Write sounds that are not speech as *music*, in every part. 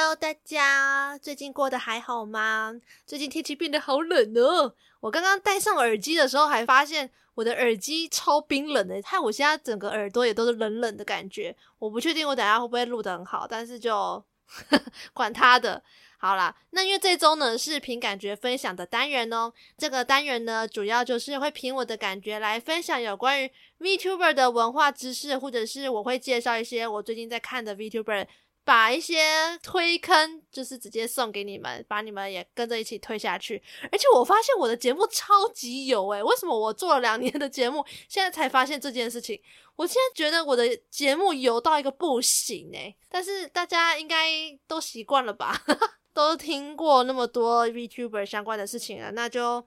Hello，大家最近过得还好吗？最近天气变得好冷哦。我刚刚戴上耳机的时候，还发现我的耳机超冰冷的，害我现在整个耳朵也都是冷冷的感觉。我不确定我等下会不会录得很好，但是就呵 *laughs* 呵管他的。好啦，那因为这周呢是凭感觉分享的单元哦。这个单元呢，主要就是会凭我的感觉来分享有关于 VTuber 的文化知识，或者是我会介绍一些我最近在看的 VTuber，把一些推坑就是直接送给你们，把你们也跟着一起推下去。而且我发现我的节目超级有诶，为什么我做了两年的节目，现在才发现这件事情？我现在觉得我的节目有到一个不行诶，但是大家应该都习惯了吧？*laughs* 都听过那么多 VTuber 相关的事情了，那就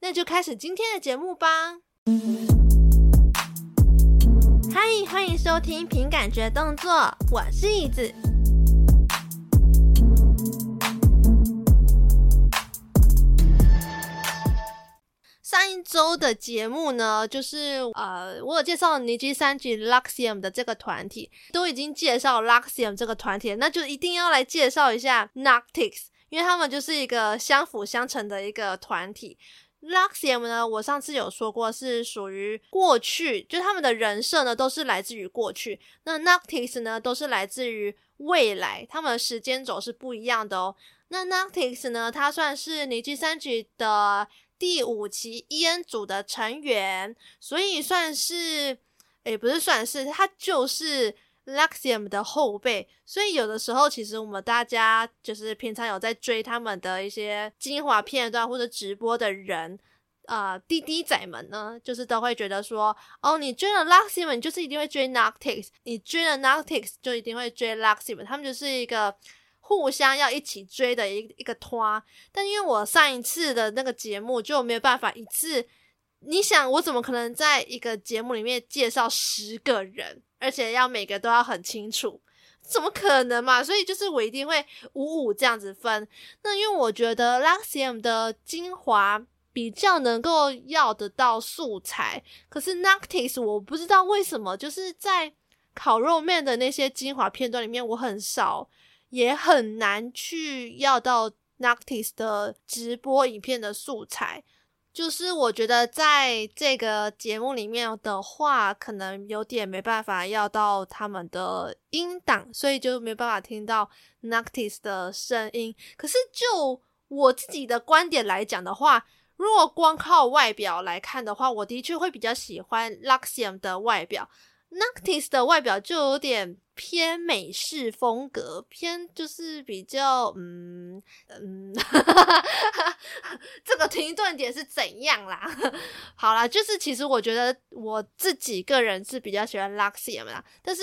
那就开始今天的节目吧。嗨，欢迎收听凭感觉动作，我是椅子。上一周的节目呢，就是呃，我有介绍尼基三级 Luxiem 的这个团体，都已经介绍 Luxium 这个团体，那就一定要来介绍一下 Noctix，因为他们就是一个相辅相成的一个团体。Luxium 呢，我上次有说过是属于过去，就他们的人设呢都是来自于过去，那 Noctix 呢都是来自于未来，他们的时间轴是不一样的哦。那 Noctix 呢，它算是尼基三级的。第五期 EN 组的成员，所以算是，也，不是算是，他就是 Luxim 的后辈。所以有的时候，其实我们大家就是平常有在追他们的一些精华片段或者直播的人，呃，滴滴仔们呢，就是都会觉得说，哦，你追了 Luxim，你就是一定会追 Noctix，你追了 Noctix 就一定会追 Luxim 他们就是一个。互相要一起追的一一个拖，但因为我上一次的那个节目就没有办法一次，你想我怎么可能在一个节目里面介绍十个人，而且要每个都要很清楚，怎么可能嘛？所以就是我一定会五五这样子分。那因为我觉得 Luxiem 的精华比较能够要得到素材，可是 Noctix 我不知道为什么，就是在烤肉面的那些精华片段里面，我很少。也很难去要到 Noctis 的直播影片的素材，就是我觉得在这个节目里面的话，可能有点没办法要到他们的音档，所以就没办法听到 Noctis 的声音。可是就我自己的观点来讲的话，如果光靠外表来看的话，我的确会比较喜欢 Luxiem 的外表。，Noctis 的外表就有点偏美式风格，偏就是比较嗯嗯，*laughs* 这个停顿点是怎样啦？*laughs* 好啦，就是其实我觉得我自己个人是比较喜欢 luxiam 啦，但是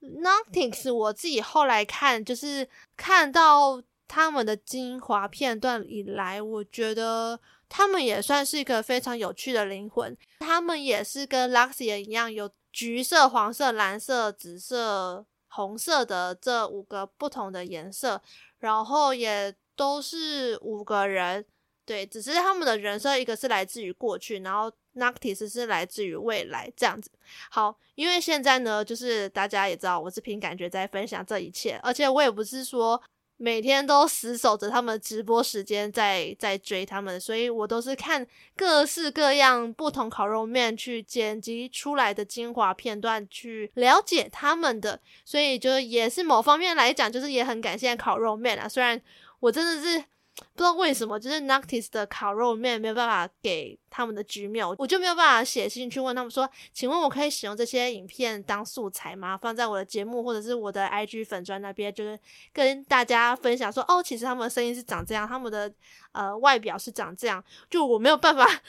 Notting 是我自己后来看，就是看到他们的精华片段以来，我觉得他们也算是一个非常有趣的灵魂，他们也是跟 luxiam 一样有。橘色、黄色、蓝色、紫色、红色的这五个不同的颜色，然后也都是五个人，对，只是他们的人设一个是来自于过去，然后 Noctix 是来自于未来，这样子。好，因为现在呢，就是大家也知道，我是凭感觉在分享这一切，而且我也不是说。每天都死守着他们直播时间，在在追他们，所以我都是看各式各样不同烤肉面去剪辑出来的精华片段去了解他们的，所以就也是某方面来讲，就是也很感谢烤肉面啊。虽然我真的是。不知道为什么，就是 Noctis 的烤肉面没有办法给他们的 Gmail，我就没有办法写信去问他们说，请问我可以使用这些影片当素材吗？放在我的节目或者是我的 IG 粉专那边，就是跟大家分享说，哦，其实他们的声音是长这样，他们的呃外表是长这样，就我没有办法啊，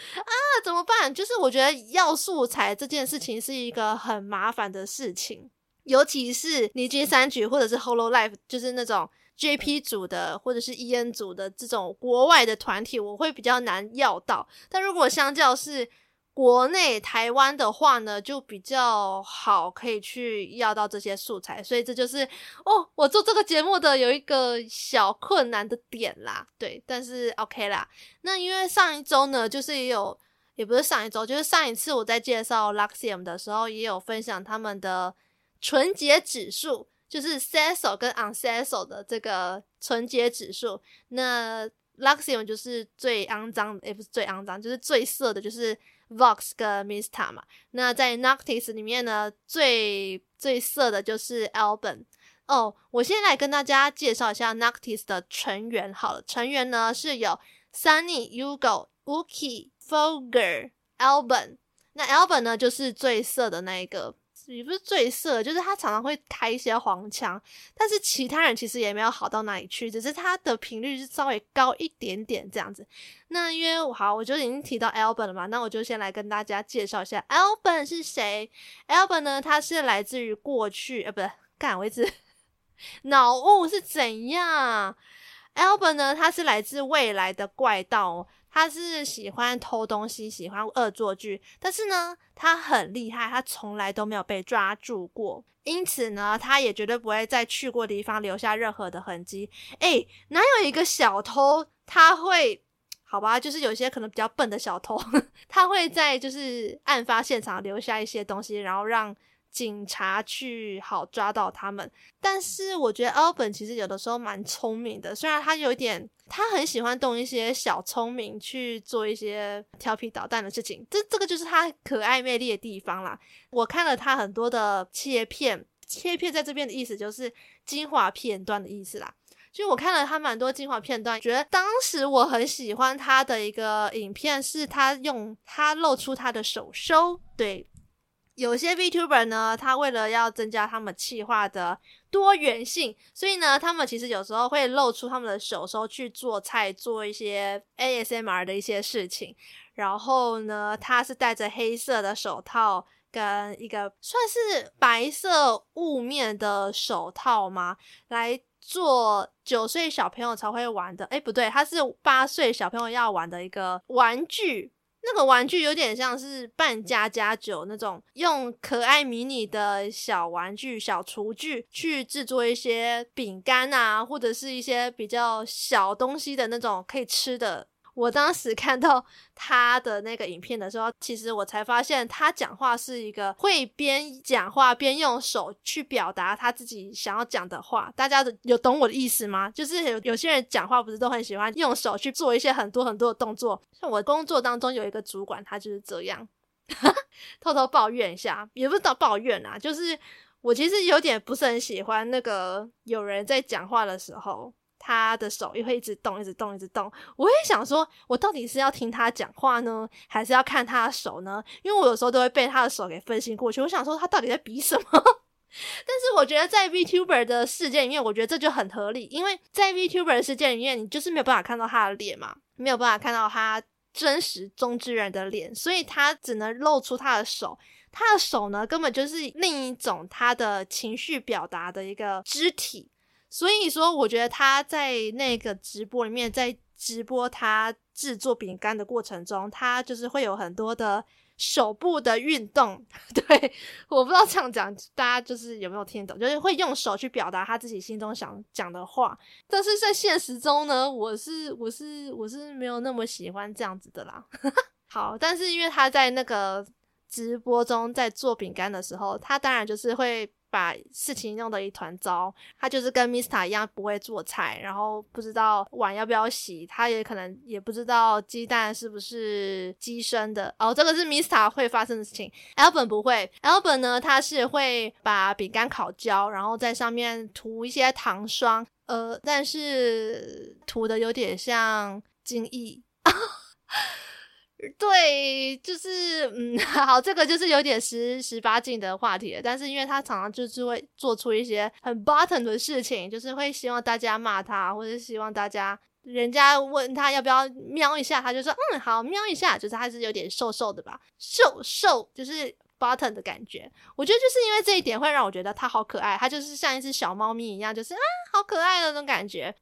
怎么办？就是我觉得要素材这件事情是一个很麻烦的事情，尤其是尼基三局或者是 HOLLO LIFE，就是那种。JP 组的或者是 EN 组的这种国外的团体，我会比较难要到。但如果相较是国内台湾的话呢，就比较好可以去要到这些素材。所以这就是哦，我做这个节目的有一个小困难的点啦。对，但是 OK 啦。那因为上一周呢，就是也有，也不是上一周，就是上一次我在介绍 Luxiem 的时候，也有分享他们的纯洁指数。就是 Cecil 跟 Uncecil 的这个纯洁指数。那 Luxium 就是最肮脏，也不是最肮脏，就是最色的，就是 Vox 跟 Mista 嘛。那在 Noctis 里面呢，最最色的就是 Alban。哦，我先来跟大家介绍一下 Noctis 的成员好了。成员呢是有 Sunny、Hugo、Uki、Fogger、Alban。那 Alban 呢就是最色的那一个。也不是最色，就是他常常会开一些黄腔，但是其他人其实也没有好到哪里去，只是他的频率是稍微高一点点这样子。那因为好，我就已经提到 Alban 了嘛，那我就先来跟大家介绍一下 Alban 是谁。Alban 呢，他是来自于过去，呃，不是，干，我一直脑雾是怎样？Alban 呢，他是来自未来的怪盗。他是喜欢偷东西，喜欢恶作剧，但是呢，他很厉害，他从来都没有被抓住过，因此呢，他也绝对不会在去过的地方留下任何的痕迹。诶，哪有一个小偷他会？好吧，就是有些可能比较笨的小偷，*laughs* 他会在就是案发现场留下一些东西，然后让。警察去好抓到他们，但是我觉得 Alban 其实有的时候蛮聪明的，虽然他有一点，他很喜欢动一些小聪明去做一些调皮捣蛋的事情，这这个就是他可爱魅力的地方啦。我看了他很多的切片，切片在这边的意思就是精华片段的意思啦。就我看了他蛮多精华片段，觉得当时我很喜欢他的一个影片，是他用他露出他的手收，对。有些 VTuber 呢，他为了要增加他们企划的多元性，所以呢，他们其实有时候会露出他们的手手去做菜，做一些 ASMR 的一些事情。然后呢，他是戴着黑色的手套跟一个算是白色雾面的手套吗？来做九岁小朋友才会玩的。诶，不对，他是八岁小朋友要玩的一个玩具。那个玩具有点像是扮家家酒那种，用可爱迷你的小玩具、小厨具去制作一些饼干啊，或者是一些比较小东西的那种可以吃的。我当时看到他的那个影片的时候，其实我才发现他讲话是一个会边讲话边用手去表达他自己想要讲的话。大家有懂我的意思吗？就是有有些人讲话不是都很喜欢用手去做一些很多很多的动作。像我工作当中有一个主管，他就是这样，*laughs* 偷偷抱怨一下，也不是到抱怨啊，就是我其实有点不是很喜欢那个有人在讲话的时候。他的手也会一直动，一直动，一直动。我也想说，我到底是要听他讲话呢，还是要看他的手呢？因为我有时候都会被他的手给分心过去。我想说，他到底在比什么？*laughs* 但是我觉得在 VTuber 的世界里面，我觉得这就很合理，因为在 VTuber 的世界里面，你就是没有办法看到他的脸嘛，没有办法看到他真实中之人的脸，所以他只能露出他的手。他的手呢，根本就是另一种他的情绪表达的一个肢体。所以说，我觉得他在那个直播里面，在直播他制作饼干的过程中，他就是会有很多的手部的运动。*laughs* 对，我不知道这样讲大家就是有没有听懂，就是会用手去表达他自己心中想讲的话。但是在现实中呢，我是我是我是没有那么喜欢这样子的啦。*laughs* 好，但是因为他在那个直播中在做饼干的时候，他当然就是会。把事情弄得一团糟，他就是跟 Mista 一样不会做菜，然后不知道碗要不要洗，他也可能也不知道鸡蛋是不是鸡生的哦。这个是 Mista 会发生的事情，Alban 不会，Alban 呢，他是会把饼干烤焦，然后在上面涂一些糖霜，呃，但是涂的有点像精液。*laughs* 对，就是嗯，*laughs* 好，这个就是有点十十八禁的话题了。但是因为他常常就是会做出一些很 button 的事情，就是会希望大家骂他，或者希望大家人家问他要不要瞄一下，他就说嗯好，瞄一下，就是他是有点瘦瘦的吧，瘦瘦就是 button 的感觉。我觉得就是因为这一点会让我觉得他好可爱，他就是像一只小猫咪一样，就是啊好可爱的那种感觉。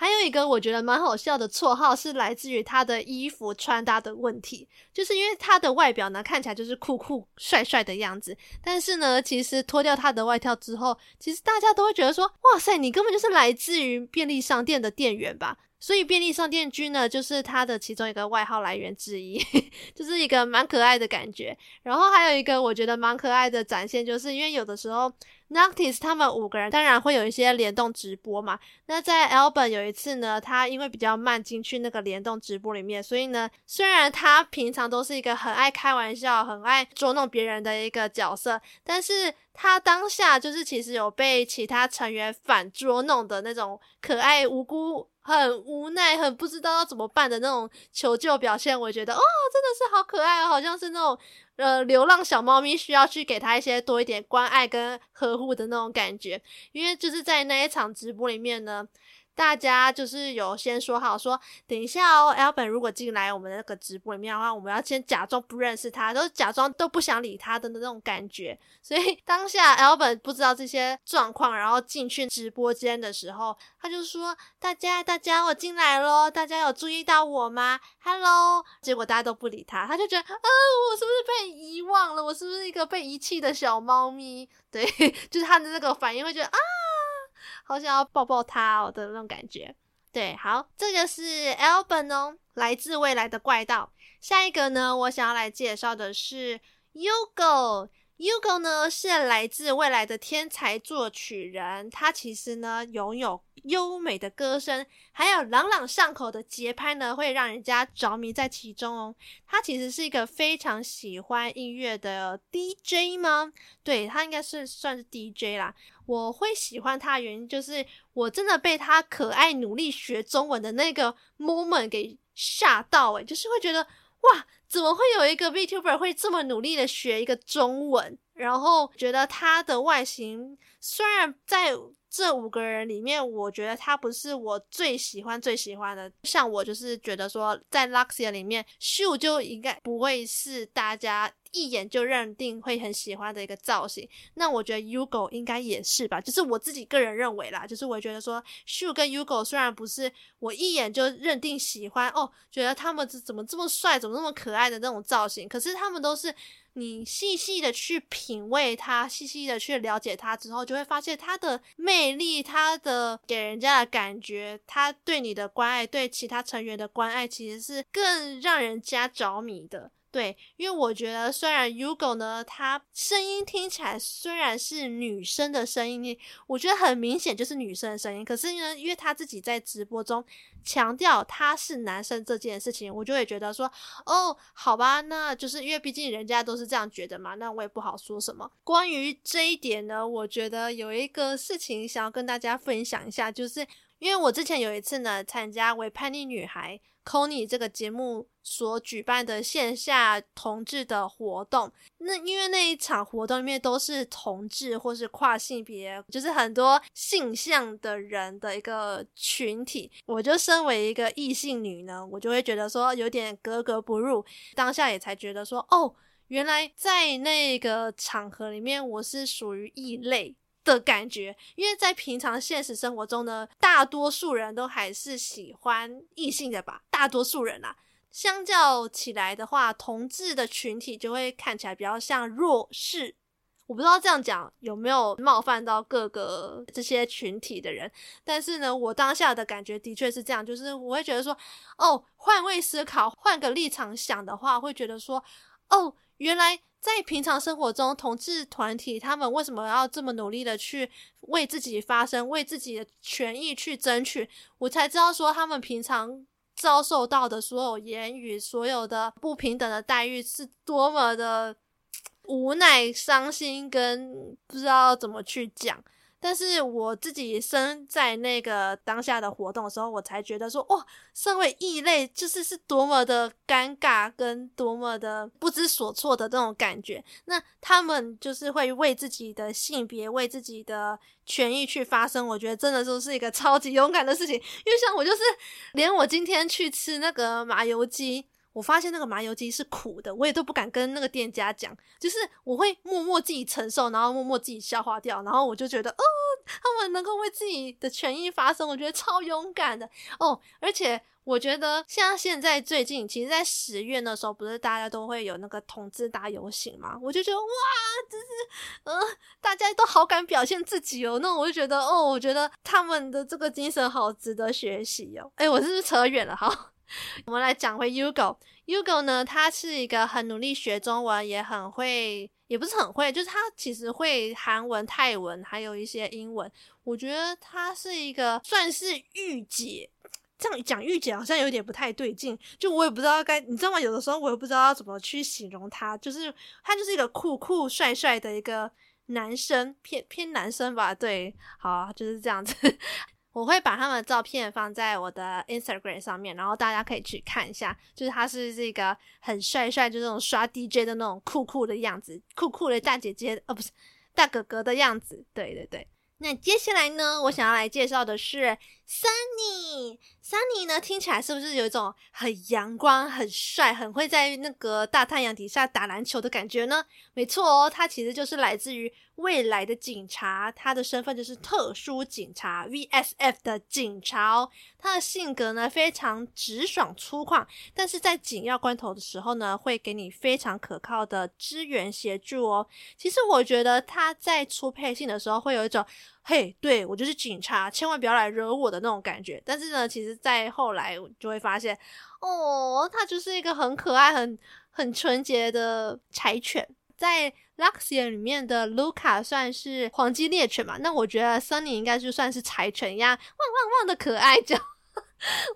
还有一个我觉得蛮好笑的绰号是来自于他的衣服穿搭的问题，就是因为他的外表呢看起来就是酷酷帅帅的样子，但是呢，其实脱掉他的外套之后，其实大家都会觉得说，哇塞，你根本就是来自于便利商店的店员吧？所以便利商店君呢，就是他的其中一个外号来源之一，*laughs* 就是一个蛮可爱的感觉。然后还有一个我觉得蛮可爱的展现，就是因为有的时候 Noctis 他们五个人当然会有一些联动直播嘛。那在 Albert 有一次呢，他因为比较慢进去那个联动直播里面，所以呢，虽然他平常都是一个很爱开玩笑、很爱捉弄别人的一个角色，但是他当下就是其实有被其他成员反捉弄的那种可爱无辜。很无奈，很不知道要怎么办的那种求救表现，我觉得哦，真的是好可爱哦，好像是那种呃流浪小猫咪需要去给它一些多一点关爱跟呵护的那种感觉，因为就是在那一场直播里面呢。大家就是有先说好说，等一下哦，Albert 如果进来我们那个直播里面的话，我们要先假装不认识他，都假装都不想理他的那种感觉。所以当下 Albert 不知道这些状况，然后进去直播间的时候，他就说：“大家，大家，我进来咯，大家有注意到我吗？Hello。”结果大家都不理他，他就觉得，啊，我是不是被遗忘了？我是不是一个被遗弃的小猫咪？对，*laughs* 就是他的那个反应会觉得啊。好想要抱抱他哦的那种感觉，对，好，这个是 Albert 哦，来自未来的怪盗。下一个呢，我想要来介绍的是 Yugo。Yugo 呢是来自未来的天才作曲人，他其实呢拥有优美的歌声，还有朗朗上口的节拍呢，会让人家着迷在其中哦。他其实是一个非常喜欢音乐的 DJ 吗？对，他应该是算是 DJ 啦。我会喜欢他的原因就是我真的被他可爱努力学中文的那个 moment 给吓到诶，就是会觉得。哇，怎么会有一个 VTuber 会这么努力的学一个中文？然后觉得他的外形，虽然在这五个人里面，我觉得他不是我最喜欢最喜欢的。像我就是觉得说，在 Luxia 里面，Shu 就应该不会是大家。一眼就认定会很喜欢的一个造型，那我觉得 Ugo 应该也是吧，就是我自己个人认为啦，就是我觉得说 Shu 跟 Ugo 虽然不是我一眼就认定喜欢哦，觉得他们怎么这么帅，怎么那么可爱的那种造型，可是他们都是你细细的去品味它，细细的去了解它之后，就会发现它的魅力，它的给人家的感觉，他对你的关爱，对其他成员的关爱，其实是更让人家着迷的。对，因为我觉得虽然 Yugo 呢，她声音听起来虽然是女生的声音，我觉得很明显就是女生的声音。可是呢，因为她自己在直播中强调她是男生这件事情，我就会觉得说，哦，好吧，那就是因为毕竟人家都是这样觉得嘛，那我也不好说什么。关于这一点呢，我觉得有一个事情想要跟大家分享一下，就是因为我之前有一次呢，参加为叛逆女孩。Kony 这个节目所举办的线下同志的活动，那因为那一场活动里面都是同志或是跨性别，就是很多性向的人的一个群体。我就身为一个异性女呢，我就会觉得说有点格格不入。当下也才觉得说，哦，原来在那个场合里面，我是属于异类。的感觉，因为在平常现实生活中呢，大多数人都还是喜欢异性的吧。大多数人啊，相较起来的话，同志的群体就会看起来比较像弱势。我不知道这样讲有没有冒犯到各个这些群体的人，但是呢，我当下的感觉的确是这样，就是我会觉得说，哦，换位思考，换个立场想的话，会觉得说，哦，原来。在平常生活中，同志团体他们为什么要这么努力的去为自己发声，为自己的权益去争取？我才知道说，他们平常遭受到的所有言语、所有的不平等的待遇，是多么的无奈、伤心，跟不知道怎么去讲。但是我自己身在那个当下的活动的时候，我才觉得说，哇，身为异类，就是是多么的尴尬，跟多么的不知所措的这种感觉。那他们就是会为自己的性别、为自己的权益去发声，我觉得真的就是一个 *laughs* 超级勇敢的事情。因为像我，就是连我今天去吃那个麻油鸡。我发现那个麻油鸡是苦的，我也都不敢跟那个店家讲，就是我会默默自己承受，然后默默自己消化掉，然后我就觉得，哦，他们能够为自己的权益发声，我觉得超勇敢的哦。而且我觉得像现在最近，其实，在十月的时候，不是大家都会有那个同志大游行嘛？我就觉得哇，就是呃，大家都好敢表现自己哦。那我就觉得哦，我觉得他们的这个精神好值得学习哦。哎，我是不是扯远了？好，*laughs* 我们来讲回 Ugo。Ugo 呢，他是一个很努力学中文，也很会，也不是很会，就是他其实会韩文、泰文，还有一些英文。我觉得他是一个算是御姐。这样讲御姐好像有点不太对劲，就我也不知道该，你知道吗？有的时候我也不知道要怎么去形容他，就是他就是一个酷酷帅帅的一个男生，偏偏男生吧，对，好，就是这样子。我会把他们的照片放在我的 Instagram 上面，然后大家可以去看一下，就是他是这个很帅帅，就那种刷 DJ 的那种酷酷的样子，酷酷的大姐姐，哦，不是大哥哥的样子，对对对。那接下来呢，我想要来介绍的是 Sunny。Sunny 呢，听起来是不是有一种很阳光、很帅、很会在那个大太阳底下打篮球的感觉呢？没错哦，他其实就是来自于未来的警察，他的身份就是特殊警察 VSF 的警察哦。他的性格呢，非常直爽粗犷，但是在紧要关头的时候呢，会给你非常可靠的支援协助哦。其实我觉得他在出配信的时候会有一种。嘿，对，我就是警察，千万不要来惹我的那种感觉。但是呢，其实，在后来就会发现，哦，他就是一个很可爱、很很纯洁的柴犬。在 Luxiem 里面的 Luca 算是黄金猎犬嘛，那我觉得 Sunny 应该就算是柴犬一样，汪汪汪的可爱叫。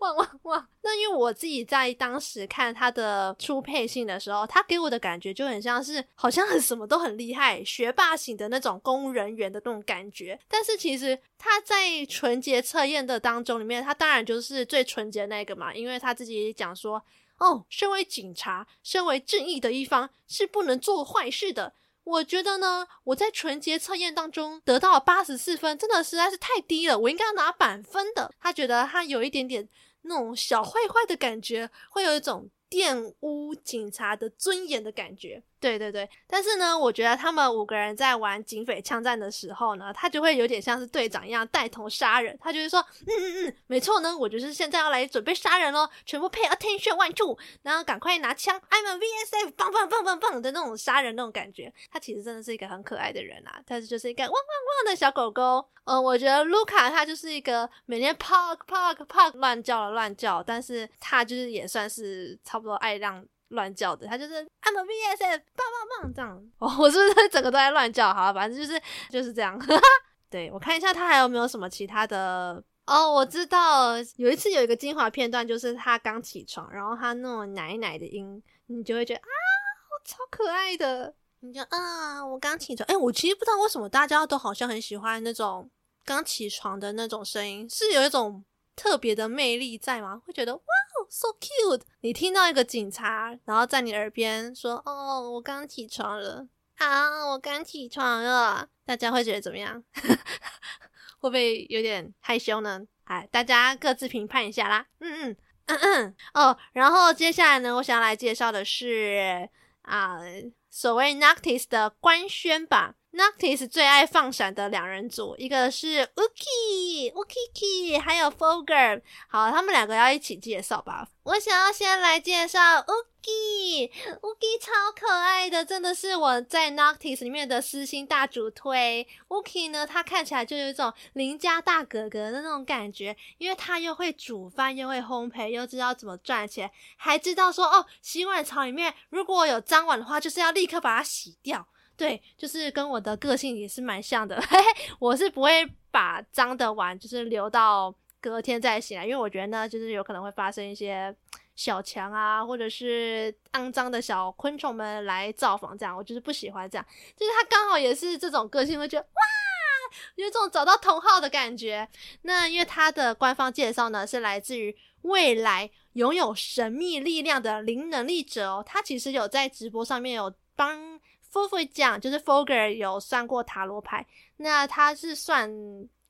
哇哇哇！那因为我自己在当时看他的初配信的时候，他给我的感觉就很像是好像很 *laughs* 什么都很厉害，学霸型的那种公务人员的那种感觉。但是其实他在纯洁测验的当中里面，他当然就是最纯洁那个嘛，因为他自己也讲说，哦，身为警察，身为正义的一方，是不能做坏事的。我觉得呢，我在纯洁测验当中得到八十四分，真的实在是太低了，我应该要拿满分的。他觉得他有一点点那种小坏坏的感觉，会有一种。玷污警察的尊严的感觉，对对对。但是呢，我觉得他们五个人在玩警匪枪战的时候呢，他就会有点像是队长一样带头杀人。他就是说，嗯嗯嗯，没错呢，我就是现在要来准备杀人咯，全部 pay attention one two，然后赶快拿枪，I'm a VSF，棒棒棒棒棒的那种杀人那种感觉。他其实真的是一个很可爱的人啊，但是就是一个汪汪汪的小狗狗。嗯，我觉得卢卡他就是一个每天 park park park 乱叫了乱叫，但是他就是也算是差不。多爱让乱叫的，他就是 I'm a VSF，棒棒棒这样。哦，*laughs* 我是不是整个都在乱叫？好，反正就是就是这样。*laughs* 对，我看一下他还有没有什么其他的。哦，我知道有一次有一个精华片段，就是他刚起床，然后他那种奶奶的音，你就会觉得啊，超可爱的。你就啊，我刚起床。哎，我其实不知道为什么大家都好像很喜欢那种刚起床的那种声音，是有一种特别的魅力在吗？会觉得哇。So cute！你听到一个警察，然后在你耳边说：“哦，我刚起床了啊，我刚起床了。”大家会觉得怎么样？*laughs* 会不会有点害羞呢？哎，大家各自评判一下啦。嗯嗯嗯嗯。哦，然后接下来呢，我想要来介绍的是啊，所谓 Noctis 的官宣吧。Noctis 最爱放闪的两人组，一个是 Uki Ukiki，还有 Fogger。好，他们两个要一起介绍吧。我想要先来介绍 Uki，Uki 超可爱的，真的是我在 Noctis 里面的私心大主推。Uki 呢，他看起来就有一种邻家大哥哥的那种感觉，因为他又会煮饭，又会烘焙，又知道怎么赚钱，还知道说哦，洗碗槽里面如果有脏碗的话，就是要立刻把它洗掉。对，就是跟我的个性也是蛮像的，*laughs* 嘿嘿，我是不会把脏的碗就是留到隔天再洗来，因为我觉得呢，就是有可能会发生一些小强啊，或者是肮脏的小昆虫们来造访，这样我就是不喜欢这样。就是他刚好也是这种个性，会觉得哇，有这种找到同好的感觉。那因为他的官方介绍呢，是来自于未来拥有神秘力量的灵能力者哦，他其实有在直播上面有帮。夫妇讲，就是 Fogger 有算过塔罗牌，那他是算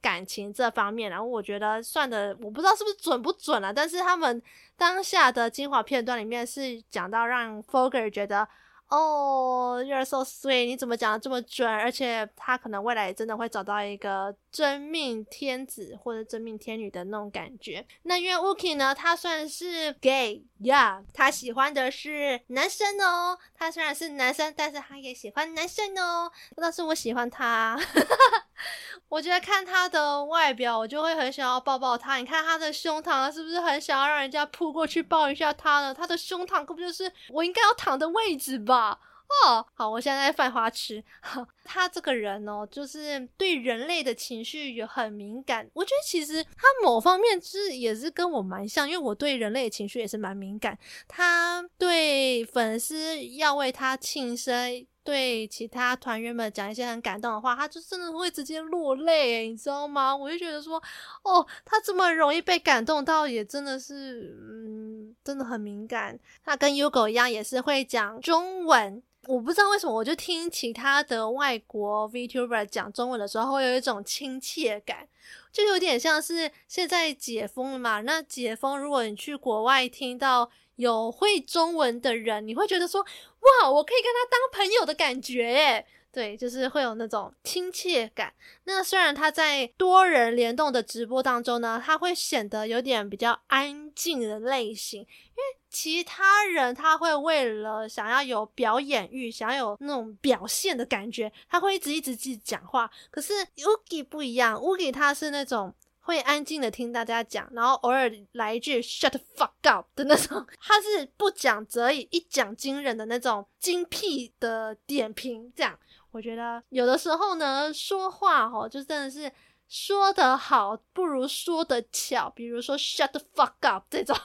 感情这方面，然后我觉得算的我不知道是不是准不准啊，但是他们当下的精华片段里面是讲到让 Fogger 觉得哦、oh,，You're so sweet，你怎么讲的这么准？而且他可能未来真的会找到一个真命天子或者真命天女的那种感觉。那因为 Wookie 呢，他算是 gay，yeah，他喜欢的是男生哦。他虽然是男生，但是他也喜欢男生哦。但是我喜欢他，*laughs* *laughs* 我觉得看他的外表，我就会很想要抱抱他。你看他的胸膛，是不是很想要让人家扑过去抱一下他呢？他的胸膛可不就是我应该要躺的位置吧？哦，好，我现在在犯花痴。*laughs* 他这个人哦，就是对人类的情绪也很敏感。我觉得其实他某方面是也是跟我蛮像，因为我对人类的情绪也是蛮敏感。他对粉丝要为他庆生，对其他团员们讲一些很感动的话，他就真的会直接落泪，你知道吗？我就觉得说，哦，他这么容易被感动到，也真的是，嗯，真的很敏感。他跟 Yugo 一样，也是会讲中文。我不知道为什么，我就听其他的外国 VTuber 讲中文的时候，会有一种亲切感，就有点像是现在解封了嘛。那解封，如果你去国外听到有会中文的人，你会觉得说，哇，我可以跟他当朋友的感觉耶。对，就是会有那种亲切感。那虽然他在多人联动的直播当中呢，他会显得有点比较安静的类型，因为其他人他会为了想要有表演欲，想要有那种表现的感觉，他会一直一直去讲话。可是 Wookie 不一样，Wookie 他是那种会安静的听大家讲，然后偶尔来一句 “shut the fuck up” 的那种，他是不讲则已，一讲惊人的那种精辟的点评，这样。我觉得有的时候呢，说话哦，就真的是。说得好不如说的巧，比如说 shut the fuck up 这种，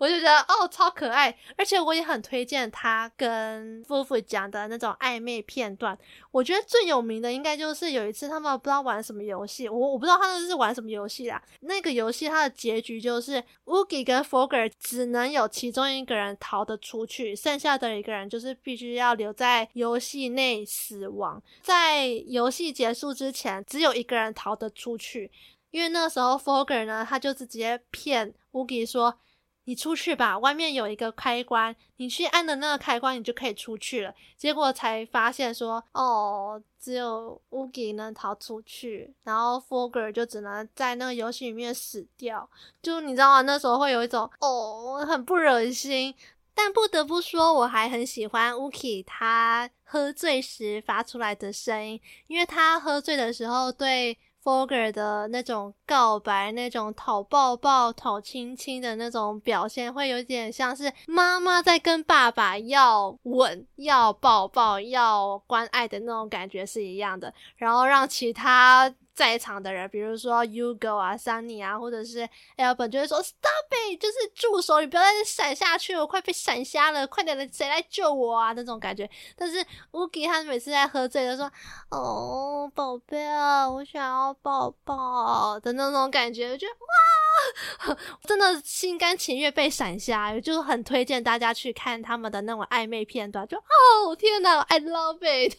我就觉得哦超可爱，而且我也很推荐他跟夫妇讲的那种暧昧片段。我觉得最有名的应该就是有一次他们不知道玩什么游戏，我我不知道他们是玩什么游戏啦。那个游戏它的结局就是 Woogie 跟 Fogger 只能有其中一个人逃得出去，剩下的一个人就是必须要留在游戏内死亡。在游戏结束之前，只有一个人逃得出。出去，因为那时候 Fogger 呢，他就直接骗 Wookie 说：“你出去吧，外面有一个开关，你去按的那个开关，你就可以出去了。”结果才发现说：“哦，只有 Wookie 能逃出去，然后 Fogger 就只能在那个游戏里面死掉。”就你知道吗？那时候会有一种哦，很不忍心。但不得不说，我还很喜欢 Wookie 他喝醉时发出来的声音，因为他喝醉的时候对。Fogger 的那种告白，那种讨抱抱、讨亲亲的那种表现，会有点像是妈妈在跟爸爸要吻、要抱抱、要关爱的那种感觉是一样的，然后让其他。在场的人，比如说 Yugo 啊、Sunny 啊，或者是 Albert，就会说 Stop it，就是住手，你不要再闪下去，我快被闪瞎了，快点来，谁来救我啊？那种感觉。但是 Wookie 他每次在喝醉的时候，哦，宝贝啊，我想要抱抱的那种感觉，我觉得哇，*laughs* 真的心甘情愿被闪瞎，就很推荐大家去看他们的那种暧昧片段，就哦天哪，I love it。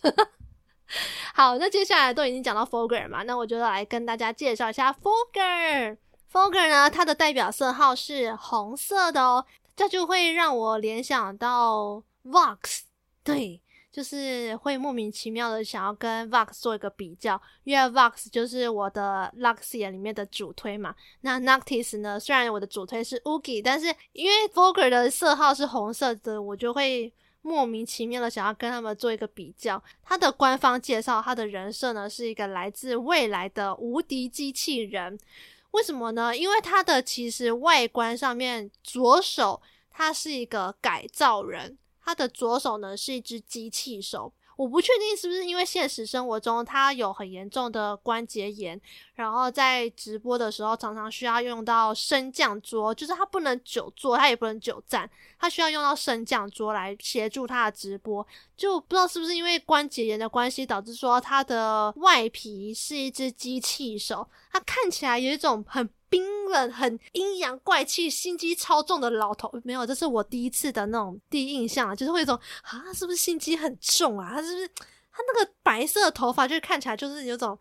*laughs* 好，那接下来都已经讲到 Fogger 嘛，那我就来跟大家介绍一下 Fogger。Fogger 呢，它的代表色号是红色的哦，这就会让我联想到 Vox，对，就是会莫名其妙的想要跟 Vox 做一个比较，因为 Vox 就是我的 Luxia 里面的主推嘛。那 Noctis 呢，虽然我的主推是 Uki，但是因为 Fogger 的色号是红色的，我就会。莫名其妙的想要跟他们做一个比较。他的官方介绍，他的人设呢是一个来自未来的无敌机器人。为什么呢？因为他的其实外观上面，左手他是一个改造人，他的左手呢是一只机器手。我不确定是不是因为现实生活中他有很严重的关节炎，然后在直播的时候常常需要用到升降桌，就是他不能久坐，他也不能久站，他需要用到升降桌来协助他的直播。就不知道是不是因为关节炎的关系，导致说他的外皮是一只机器手，他看起来有一种很。冰冷、很阴阳怪气、心机超重的老头，没有，这是我第一次的那种第一印象，就是会有一种啊，是不是心机很重啊？他是不是他那个白色的头发，就看起来就是有种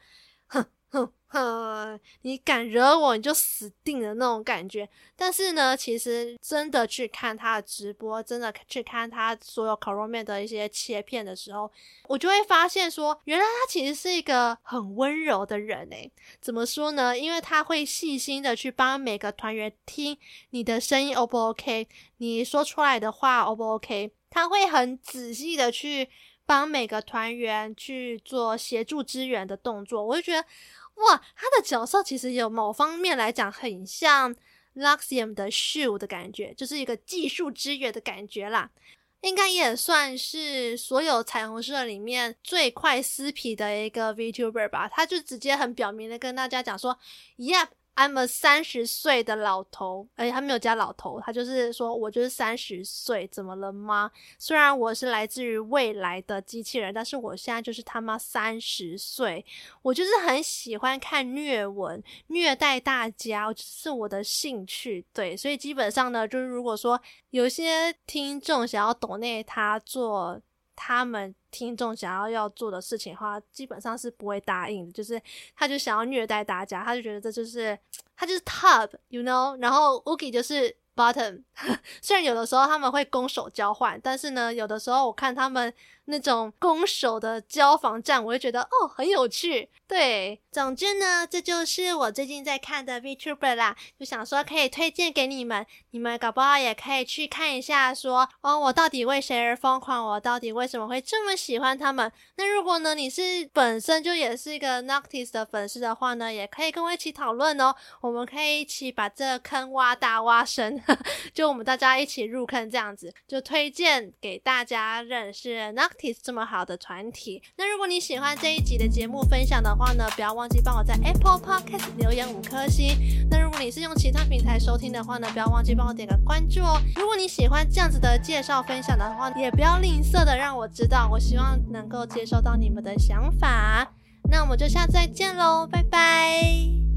哼哼哼，你敢惹我，你就死定了那种感觉。但是呢，其实真的去看他的直播，真的去看他所有烤肉面的一些切片的时候，我就会发现说，原来他其实是一个很温柔的人诶。怎么说呢？因为他会细心的去帮每个团员听你的声音 O 不 OK，你说出来的话 O 不 OK，他会很仔细的去帮每个团员去做协助支援的动作，我就觉得。哇，他的角色其实有某方面来讲很像 Luxium 的 Shu 的感觉，就是一个技术支援的感觉啦。应该也算是所有彩虹社里面最快撕皮的一个 VTuber 吧。他就直接很表明的跟大家讲说：“Yep。” I'm a 三十岁的老头，而且他没有加老头，他就是说我就是三十岁，怎么了吗？虽然我是来自于未来的机器人，但是我现在就是他妈三十岁，我就是很喜欢看虐文，虐待大家，就是我的兴趣。对，所以基本上呢，就是如果说有些听众想要抖内他做。他们听众想要要做的事情的话，基本上是不会答应的。就是他就想要虐待大家，他就觉得这就是 *tsk* 他就是 top，you know。然后 Wookie 就是 bottom。*laughs* 虽然有的时候他们会攻守交换，但是呢，有的时候我看他们。那种攻守的交防战，我会觉得哦很有趣。对，总之呢，这就是我最近在看的 VTuber 啦，就想说可以推荐给你们，你们搞不好也可以去看一下说，哦，我到底为谁而疯狂？我到底为什么会这么喜欢他们？那如果呢，你是本身就也是一个 Noctis 的粉丝的话呢，也可以跟我一起讨论哦，我们可以一起把这坑挖大挖深，*laughs* 就我们大家一起入坑这样子，就推荐给大家认识 Noctis。这么好的团体，那如果你喜欢这一集的节目分享的话呢，不要忘记帮我在 Apple Podcast 留言五颗星。那如果你是用其他平台收听的话呢，不要忘记帮我点个关注哦。如果你喜欢这样子的介绍分享的话，也不要吝啬的让我知道，我希望能够接收到你们的想法。那我们就下次再见喽，拜拜。